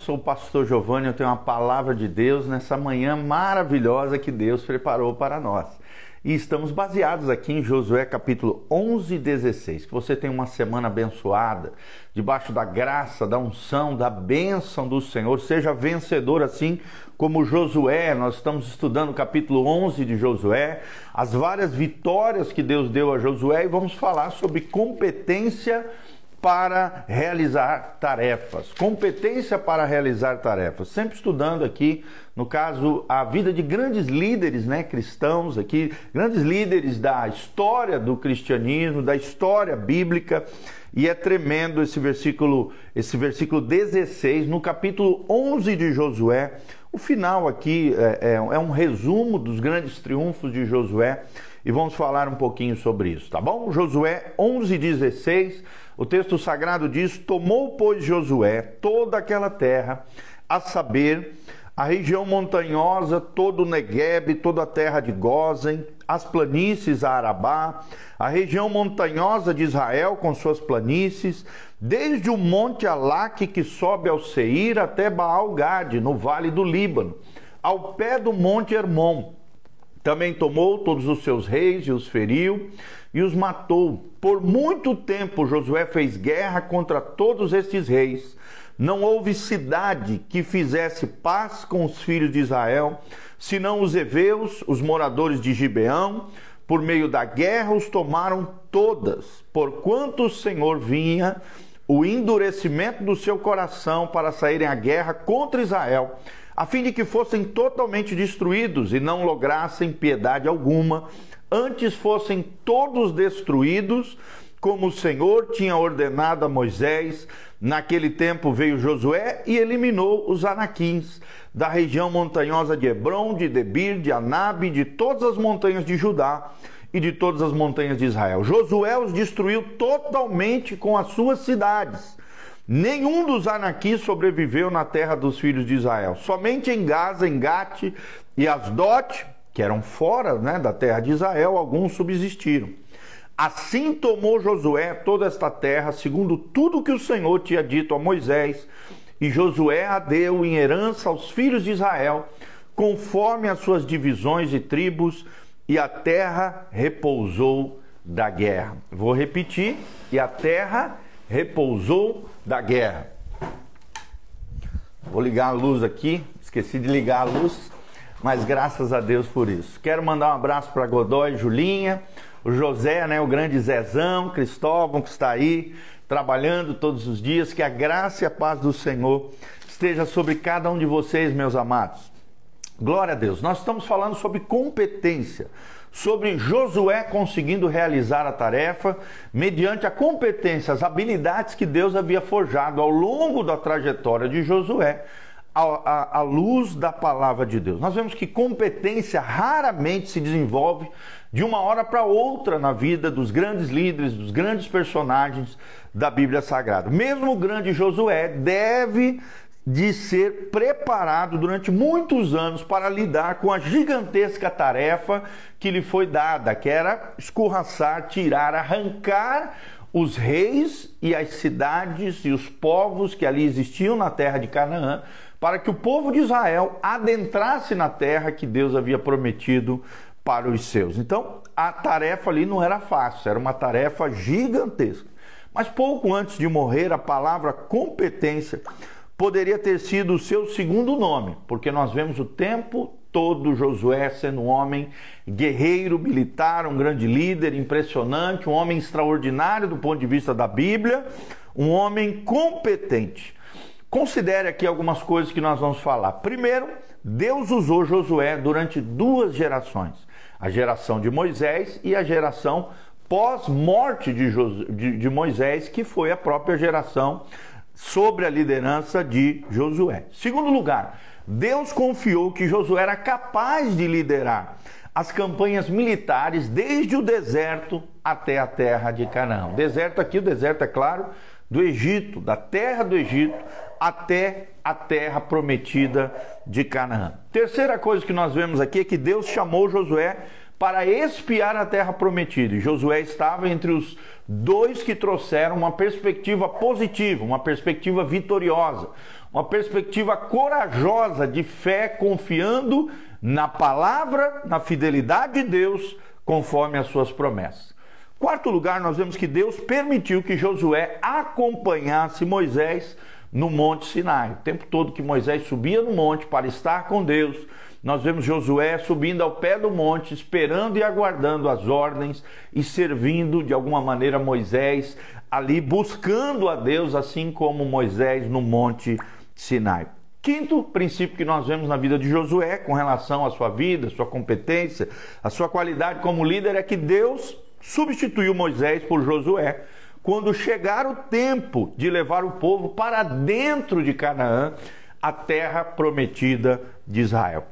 Sou o pastor Giovanni, eu tenho uma palavra de Deus nessa manhã maravilhosa que Deus preparou para nós. E estamos baseados aqui em Josué capítulo 11 e 16. Que você tenha uma semana abençoada, debaixo da graça, da unção, da bênção do Senhor. Seja vencedor assim como Josué. Nós estamos estudando o capítulo 11 de Josué, as várias vitórias que Deus deu a Josué e vamos falar sobre competência para realizar tarefas, competência para realizar tarefas. Sempre estudando aqui, no caso, a vida de grandes líderes, né, cristãos aqui, grandes líderes da história do cristianismo, da história bíblica. E é tremendo esse versículo, esse versículo 16, no capítulo 11 de Josué. O final aqui é, é, é um resumo dos grandes triunfos de Josué e vamos falar um pouquinho sobre isso, tá bom? Josué 11:16, o texto sagrado diz: "Tomou pois Josué toda aquela terra, a saber, a região montanhosa, todo o Negueb, toda a terra de Gozen, as planícies a Arabá, a região montanhosa de Israel com suas planícies, desde o monte Alaque que sobe ao Seir até Baal-Gade, no vale do Líbano, ao pé do monte Hermon, também tomou todos os seus reis e os feriu e os matou. Por muito tempo Josué fez guerra contra todos estes reis. Não houve cidade que fizesse paz com os filhos de Israel, senão os heveus, os moradores de Gibeão, por meio da guerra os tomaram todas, porquanto o Senhor vinha o endurecimento do seu coração para saírem à guerra contra Israel a fim de que fossem totalmente destruídos e não lograssem piedade alguma, antes fossem todos destruídos, como o Senhor tinha ordenado a Moisés. Naquele tempo veio Josué e eliminou os anaquins da região montanhosa de Hebron, de Debir, de Anabe, de todas as montanhas de Judá e de todas as montanhas de Israel. Josué os destruiu totalmente com as suas cidades Nenhum dos anaquis sobreviveu na terra dos filhos de Israel. Somente em Gaza, em Gate e Asdote, que eram fora né, da terra de Israel, alguns subsistiram. Assim tomou Josué toda esta terra, segundo tudo que o Senhor tinha dito a Moisés, e Josué a deu em herança aos filhos de Israel, conforme as suas divisões e tribos, e a terra repousou da guerra. Vou repetir: e a terra repousou da guerra. Vou ligar a luz aqui, esqueci de ligar a luz, mas graças a Deus por isso. Quero mandar um abraço para Godoy, Julinha, o José, né, o grande Zezão, Cristóvão que está aí trabalhando todos os dias. Que a graça e a paz do Senhor esteja sobre cada um de vocês, meus amados. Glória a Deus. Nós estamos falando sobre competência sobre Josué conseguindo realizar a tarefa mediante a competência, as habilidades que Deus havia forjado ao longo da trajetória de Josué. À, luz da palavra de Deus. Nós vemos que competência raramente se desenvolve de uma hora para outra na vida dos grandes líderes, dos grandes personagens da Bíblia Sagrada. Mesmo o grande Josué deve de ser preparado durante muitos anos para lidar com a gigantesca tarefa que lhe foi dada, que era escorraçar, tirar, arrancar os reis e as cidades e os povos que ali existiam na terra de Canaã, para que o povo de Israel adentrasse na terra que Deus havia prometido para os seus. Então, a tarefa ali não era fácil, era uma tarefa gigantesca. Mas pouco antes de morrer, a palavra competência poderia ter sido o seu segundo nome, porque nós vemos o tempo todo Josué sendo um homem guerreiro, militar, um grande líder, impressionante, um homem extraordinário do ponto de vista da Bíblia, um homem competente. Considere aqui algumas coisas que nós vamos falar. Primeiro, Deus usou Josué durante duas gerações: a geração de Moisés e a geração pós-morte de, de, de Moisés, que foi a própria geração sobre a liderança de Josué. Segundo lugar, Deus confiou que Josué era capaz de liderar as campanhas militares desde o deserto até a terra de Canaã. O deserto aqui, o deserto é claro, do Egito, da terra do Egito até a terra prometida de Canaã. Terceira coisa que nós vemos aqui é que Deus chamou Josué para espiar a terra prometida. E Josué estava entre os dois que trouxeram uma perspectiva positiva, uma perspectiva vitoriosa, uma perspectiva corajosa de fé, confiando na palavra, na fidelidade de Deus, conforme as suas promessas. Quarto lugar, nós vemos que Deus permitiu que Josué acompanhasse Moisés no Monte Sinai. O tempo todo que Moisés subia no monte para estar com Deus, nós vemos Josué subindo ao pé do monte, esperando e aguardando as ordens e servindo de alguma maneira Moisés ali, buscando a Deus, assim como Moisés no Monte Sinai. Quinto princípio que nós vemos na vida de Josué com relação à sua vida, sua competência, a sua qualidade como líder é que Deus substituiu Moisés por Josué quando chegar o tempo de levar o povo para dentro de Canaã, a terra prometida de Israel.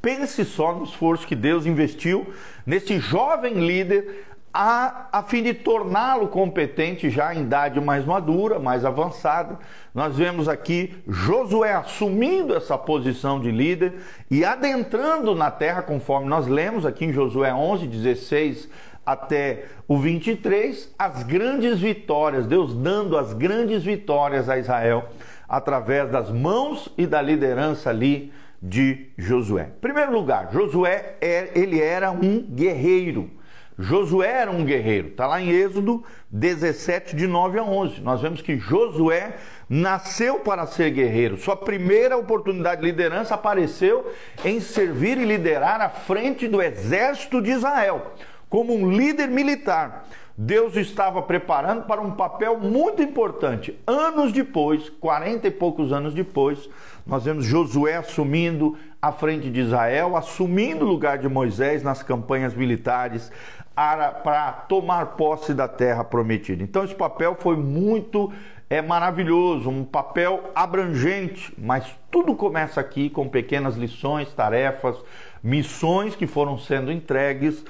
Pense só no esforço que Deus investiu nesse jovem líder a, a fim de torná-lo competente já em idade mais madura, mais avançada. Nós vemos aqui Josué assumindo essa posição de líder e adentrando na terra, conforme nós lemos aqui em Josué 11, 16 até o 23, as grandes vitórias, Deus dando as grandes vitórias a Israel através das mãos e da liderança ali de Josué. Em primeiro lugar, Josué é, ele era um guerreiro. Josué era um guerreiro. Está lá em Êxodo 17, de 9 a 11. Nós vemos que Josué nasceu para ser guerreiro. Sua primeira oportunidade de liderança apareceu em servir e liderar à frente do exército de Israel, como um líder militar. Deus estava preparando para um papel muito importante. Anos depois, 40 e poucos anos depois, nós vemos Josué assumindo a frente de Israel, assumindo o lugar de Moisés nas campanhas militares, para tomar posse da terra prometida. Então esse papel foi muito é maravilhoso, um papel abrangente, mas tudo começa aqui com pequenas lições, tarefas, missões que foram sendo entregues.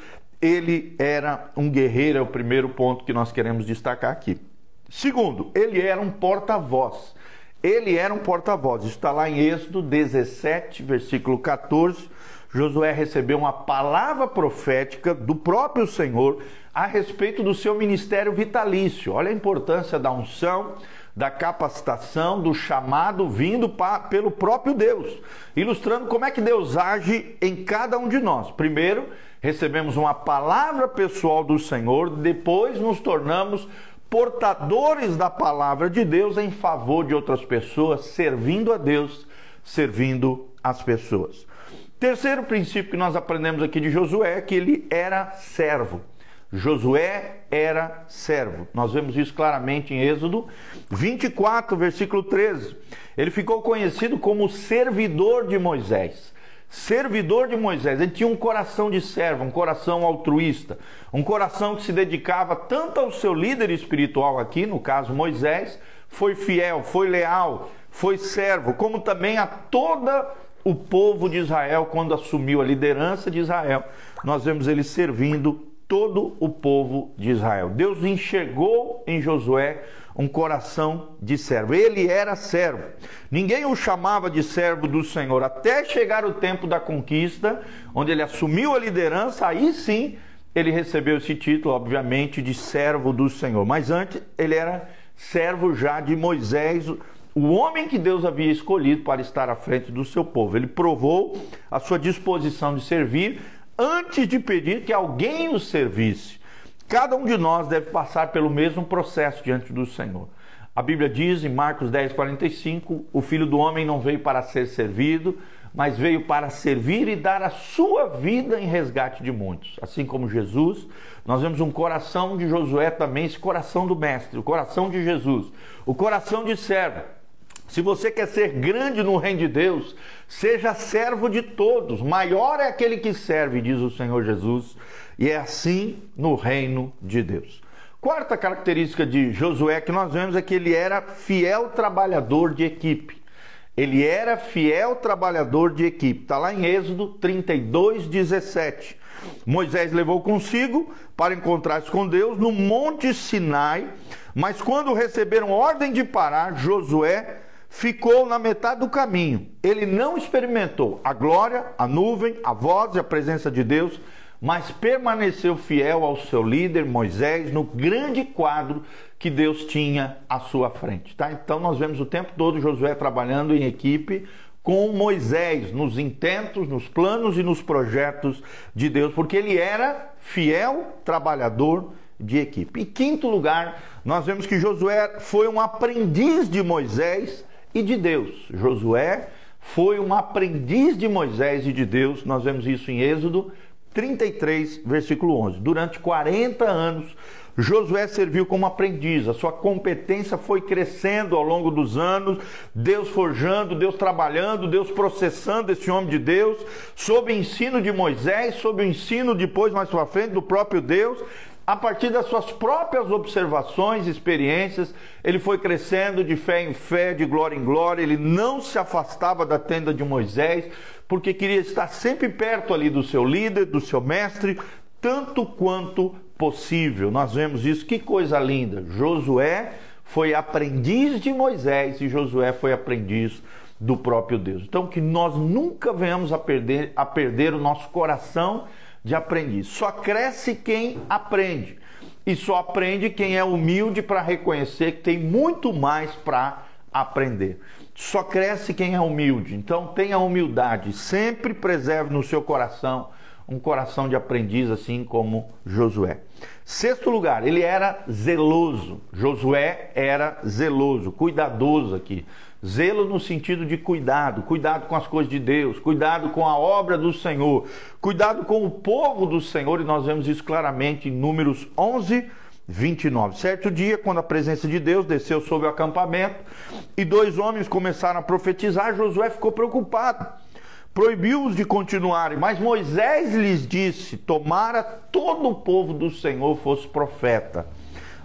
Ele era um guerreiro, é o primeiro ponto que nós queremos destacar aqui. Segundo, ele era um porta-voz. Ele era um porta-voz. Está lá em Êxodo 17, versículo 14 Josué recebeu uma palavra profética do próprio Senhor a respeito do seu ministério vitalício. Olha a importância da unção, da capacitação, do chamado vindo pra, pelo próprio Deus, ilustrando como é que Deus age em cada um de nós. Primeiro, recebemos uma palavra pessoal do Senhor, depois nos tornamos portadores da palavra de Deus em favor de outras pessoas, servindo a Deus, servindo as pessoas. Terceiro princípio que nós aprendemos aqui de Josué é que ele era servo. Josué era servo. Nós vemos isso claramente em Êxodo 24, versículo 13. Ele ficou conhecido como servidor de Moisés. Servidor de Moisés, ele tinha um coração de servo, um coração altruísta, um coração que se dedicava tanto ao seu líder espiritual aqui, no caso Moisés, foi fiel, foi leal, foi servo, como também a toda o povo de Israel, quando assumiu a liderança de Israel, nós vemos ele servindo todo o povo de Israel. Deus enxergou em Josué um coração de servo. Ele era servo. Ninguém o chamava de servo do Senhor até chegar o tempo da conquista, onde ele assumiu a liderança, aí sim ele recebeu esse título, obviamente, de servo do Senhor. Mas antes ele era servo já de Moisés, o homem que Deus havia escolhido para estar à frente do seu povo. Ele provou a sua disposição de servir antes de pedir que alguém o servisse. Cada um de nós deve passar pelo mesmo processo diante do Senhor. A Bíblia diz em Marcos 10, 45: o filho do homem não veio para ser servido, mas veio para servir e dar a sua vida em resgate de muitos. Assim como Jesus, nós vemos um coração de Josué também, esse coração do Mestre, o coração de Jesus, o coração de servo se você quer ser grande no reino de Deus, seja servo de todos. Maior é aquele que serve, diz o Senhor Jesus, e é assim no reino de Deus. Quarta característica de Josué que nós vemos é que ele era fiel trabalhador de equipe. Ele era fiel trabalhador de equipe. Está lá em Êxodo 32, 17. Moisés levou consigo para encontrar-se com Deus no Monte Sinai, mas quando receberam ordem de parar, Josué ficou na metade do caminho. Ele não experimentou a glória, a nuvem, a voz e a presença de Deus, mas permaneceu fiel ao seu líder Moisés no grande quadro que Deus tinha à sua frente, tá? Então nós vemos o tempo todo Josué trabalhando em equipe com Moisés nos intentos, nos planos e nos projetos de Deus, porque ele era fiel trabalhador de equipe. Em quinto lugar, nós vemos que Josué foi um aprendiz de Moisés e de Deus. Josué foi um aprendiz de Moisés e de Deus. Nós vemos isso em Êxodo 33, versículo 11. Durante 40 anos, Josué serviu como aprendiz, a sua competência foi crescendo ao longo dos anos, Deus forjando, Deus trabalhando, Deus processando esse homem de Deus, sob o ensino de Moisés, sob o ensino depois, mais para frente, do próprio Deus, a partir das suas próprias observações, experiências, ele foi crescendo de fé em fé, de glória em glória. Ele não se afastava da tenda de Moisés, porque queria estar sempre perto ali do seu líder, do seu mestre, tanto quanto possível. Nós vemos isso, que coisa linda. Josué foi aprendiz de Moisés e Josué foi aprendiz do próprio Deus. Então, que nós nunca venhamos a perder, a perder o nosso coração de aprendiz. Só cresce quem aprende. E só aprende quem é humilde para reconhecer que tem muito mais para aprender. Só cresce quem é humilde. Então tenha humildade, sempre preserve no seu coração um coração de aprendiz, assim como Josué. Sexto lugar, ele era zeloso. Josué era zeloso, cuidadoso aqui. Zelo no sentido de cuidado, cuidado com as coisas de Deus, cuidado com a obra do Senhor, cuidado com o povo do Senhor, e nós vemos isso claramente em Números 11, 29. Certo dia, quando a presença de Deus desceu sobre o acampamento e dois homens começaram a profetizar, Josué ficou preocupado. Proibiu-os de continuarem, mas Moisés lhes disse: Tomara todo o povo do Senhor fosse profeta.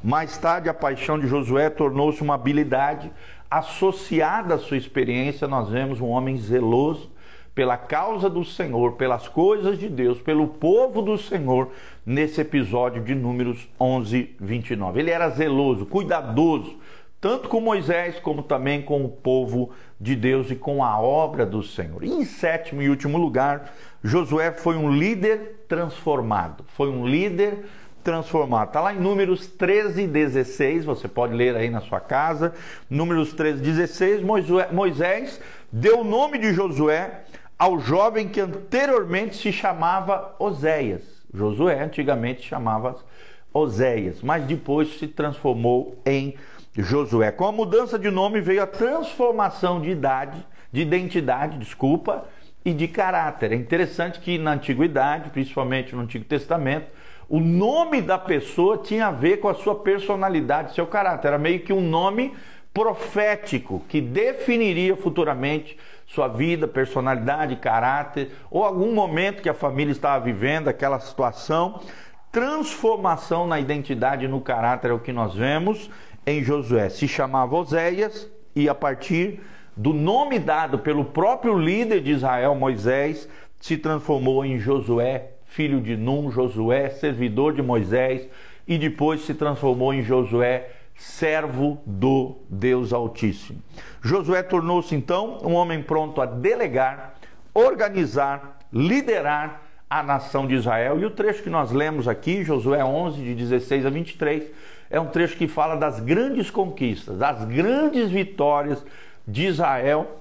Mais tarde, a paixão de Josué tornou-se uma habilidade associada à sua experiência. Nós vemos um homem zeloso pela causa do Senhor, pelas coisas de Deus, pelo povo do Senhor, nesse episódio de Números 11, 29. Ele era zeloso, cuidadoso, tanto com Moisés como também com o povo de Deus e com a obra do Senhor. E em sétimo e último lugar, Josué foi um líder transformado, foi um líder transformado. Está lá em Números 13, 16, você pode ler aí na sua casa. Números 13, 16, Moisés deu o nome de Josué ao jovem que anteriormente se chamava Oséias. Josué antigamente chamava Oséias, mas depois se transformou em Josué. Com a mudança de nome veio a transformação de idade, de identidade, desculpa, e de caráter. É interessante que na antiguidade, principalmente no Antigo Testamento, o nome da pessoa tinha a ver com a sua personalidade, seu caráter. Era meio que um nome profético que definiria futuramente sua vida, personalidade, caráter, ou algum momento que a família estava vivendo, aquela situação. Transformação na identidade e no caráter é o que nós vemos em Josué. Se chamava Oséias e a partir do nome dado pelo próprio líder de Israel, Moisés, se transformou em Josué filho de Num, Josué, servidor de Moisés, e depois se transformou em Josué, servo do Deus Altíssimo. Josué tornou-se então um homem pronto a delegar, organizar, liderar a nação de Israel. E o trecho que nós lemos aqui, Josué 11, de 16 a 23, é um trecho que fala das grandes conquistas, das grandes vitórias de Israel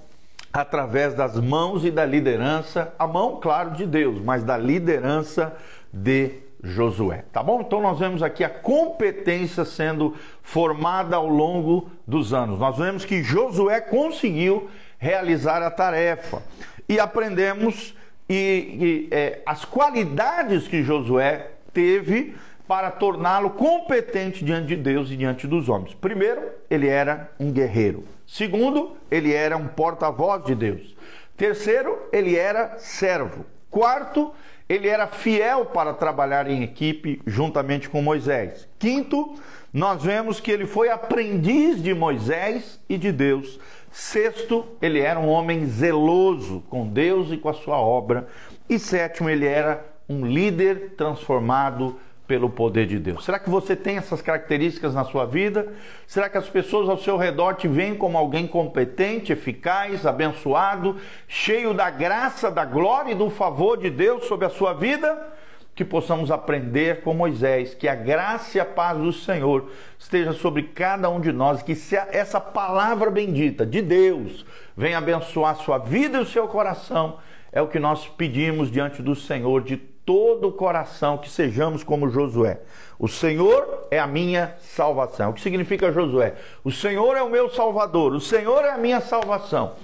através das mãos e da liderança, a mão, claro, de Deus, mas da liderança de Josué, tá bom? Então nós vemos aqui a competência sendo formada ao longo dos anos. Nós vemos que Josué conseguiu realizar a tarefa e aprendemos e, e é, as qualidades que Josué teve para torná-lo competente diante de Deus e diante dos homens. Primeiro, ele era um guerreiro. Segundo, ele era um porta-voz de Deus. Terceiro, ele era servo. Quarto, ele era fiel para trabalhar em equipe juntamente com Moisés. Quinto, nós vemos que ele foi aprendiz de Moisés e de Deus. Sexto, ele era um homem zeloso com Deus e com a sua obra. E sétimo, ele era um líder transformado pelo poder de Deus? Será que você tem essas características na sua vida? Será que as pessoas ao seu redor te veem como alguém competente, eficaz, abençoado, cheio da graça, da glória e do favor de Deus sobre a sua vida? que possamos aprender com Moisés, que a graça e a paz do Senhor esteja sobre cada um de nós, que essa palavra bendita de Deus venha abençoar a sua vida e o seu coração. É o que nós pedimos diante do Senhor de todo o coração, que sejamos como Josué. O Senhor é a minha salvação. O que significa Josué? O Senhor é o meu salvador, o Senhor é a minha salvação.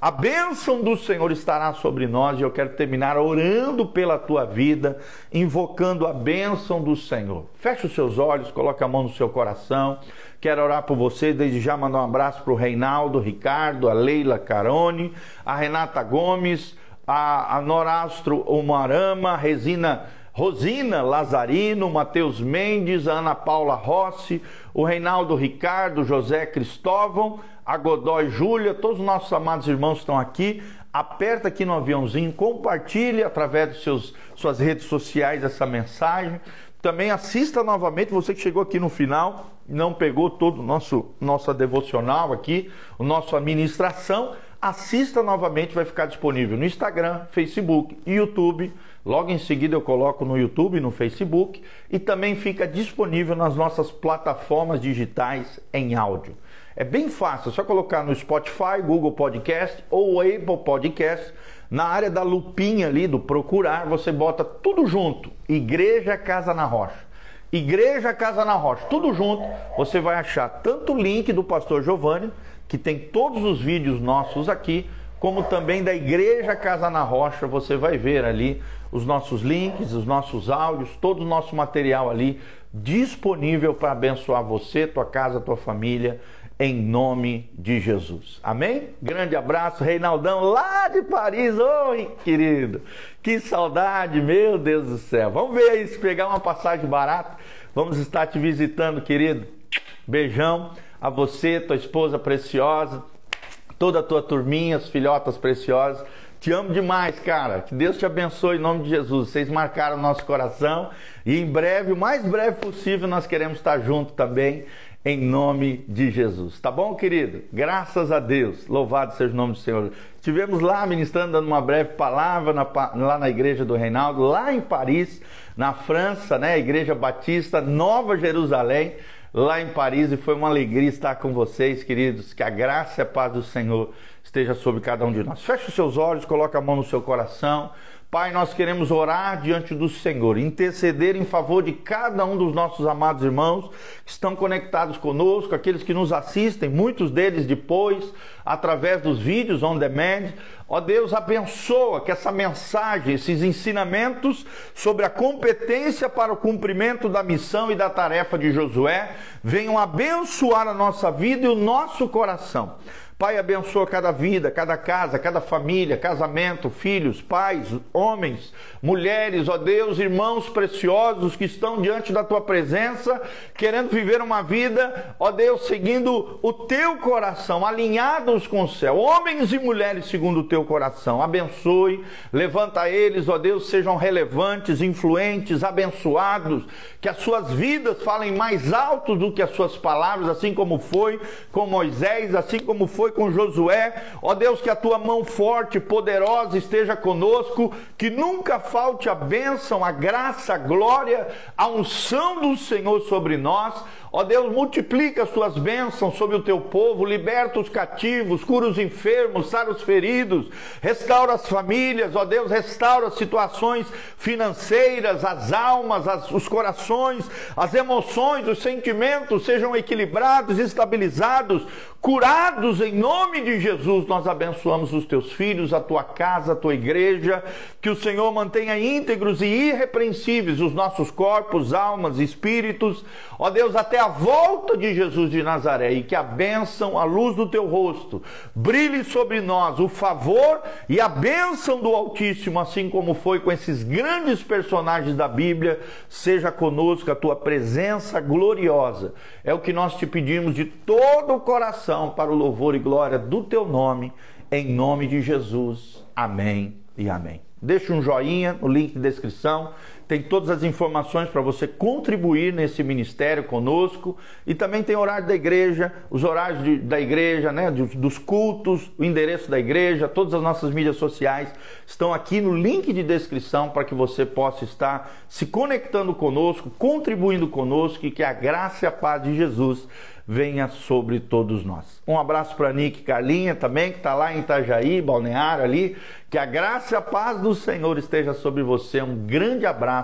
A bênção do Senhor estará sobre nós e eu quero terminar orando pela tua vida, invocando a bênção do Senhor. Feche os seus olhos, coloque a mão no seu coração. Quero orar por você, desde já mandar um abraço para o Reinaldo, Ricardo, a Leila Carone, a Renata Gomes, a, a Norastro Umarama, Resina Rosina Lazarino, Matheus Mendes, Ana Paula Rossi, o Reinaldo Ricardo, José Cristóvão, a Godoy Júlia, todos os nossos amados irmãos estão aqui. Aperta aqui no aviãozinho, compartilhe através de seus, suas redes sociais essa mensagem. Também assista novamente, você que chegou aqui no final, não pegou todo o nosso nossa devocional aqui, o nosso administração, assista novamente, vai ficar disponível no Instagram, Facebook e YouTube Logo em seguida eu coloco no YouTube, no Facebook e também fica disponível nas nossas plataformas digitais em áudio. É bem fácil, é só colocar no Spotify, Google Podcast ou Apple Podcast. Na área da lupinha ali do procurar, você bota tudo junto: Igreja Casa na Rocha. Igreja Casa na Rocha, tudo junto, você vai achar tanto o link do pastor Giovanni, que tem todos os vídeos nossos aqui, como também da Igreja Casa na Rocha, você vai ver ali os nossos links, os nossos áudios, todo o nosso material ali disponível para abençoar você, tua casa, tua família, em nome de Jesus. Amém? Grande abraço, Reinaldão, lá de Paris. Oi, querido. Que saudade, meu Deus do céu. Vamos ver aí se pegar uma passagem barata. Vamos estar te visitando, querido. Beijão a você, tua esposa preciosa, toda a tua turminha, as filhotas preciosas. Te amo demais, cara. Que Deus te abençoe em nome de Jesus. Vocês marcaram nosso coração e em breve, o mais breve possível, nós queremos estar junto também em nome de Jesus. Tá bom, querido? Graças a Deus. Louvado seja o nome do Senhor. Estivemos lá ministrando, dando uma breve palavra na, lá na igreja do Reinaldo, lá em Paris, na França, né? Igreja Batista, Nova Jerusalém lá em Paris e foi uma alegria estar com vocês, queridos. Que a graça e a paz do Senhor esteja sobre cada um de nós. Feche os seus olhos, coloque a mão no seu coração. Pai, nós queremos orar diante do Senhor, interceder em favor de cada um dos nossos amados irmãos que estão conectados conosco, aqueles que nos assistem, muitos deles depois, através dos vídeos on demand. Ó Deus, abençoa que essa mensagem, esses ensinamentos sobre a competência para o cumprimento da missão e da tarefa de Josué venham abençoar a nossa vida e o nosso coração. Pai, abençoa cada vida, cada casa, cada família, casamento, filhos, pais, homens, mulheres, ó Deus, irmãos preciosos que estão diante da tua presença, querendo viver uma vida, ó Deus, seguindo o teu coração, alinhados com o céu. Homens e mulheres segundo o teu coração. Abençoe, levanta eles, ó Deus, sejam relevantes, influentes, abençoados, que as suas vidas falem mais alto do que as suas palavras, assim como foi com Moisés, assim como foi com Josué. Ó Deus, que a tua mão forte, poderosa esteja conosco, que nunca falte a bênção, a graça, a glória, a unção do Senhor sobre nós. Ó Deus, multiplica as tuas bênçãos sobre o teu povo, liberta os cativos, cura os enfermos, sara os feridos, restaura as famílias, ó Deus, restaura as situações financeiras, as almas, as, os corações, as emoções, os sentimentos sejam equilibrados, estabilizados, curados em nome de Jesus. Nós abençoamos os teus filhos, a tua casa, a tua igreja, que o Senhor mantenha íntegros e irrepreensíveis os nossos corpos, almas, espíritos, ó Deus, até a volta de Jesus de Nazaré e que a bênção, a luz do teu rosto, brilhe sobre nós o favor e a bênção do Altíssimo, assim como foi com esses grandes personagens da Bíblia, seja conosco a tua presença gloriosa. É o que nós te pedimos de todo o coração para o louvor e glória do teu nome, em nome de Jesus. Amém e amém. Deixa um joinha no link de descrição tem todas as informações para você contribuir nesse ministério conosco e também tem horário da igreja, os horários de, da igreja, né, dos, dos cultos, o endereço da igreja, todas as nossas mídias sociais estão aqui no link de descrição para que você possa estar se conectando conosco, contribuindo conosco e que a graça e a paz de Jesus venha sobre todos nós. Um abraço para Nick Carlinha também, que está lá em Itajaí, balneário ali. Que a graça e a paz do Senhor esteja sobre você. Um grande abraço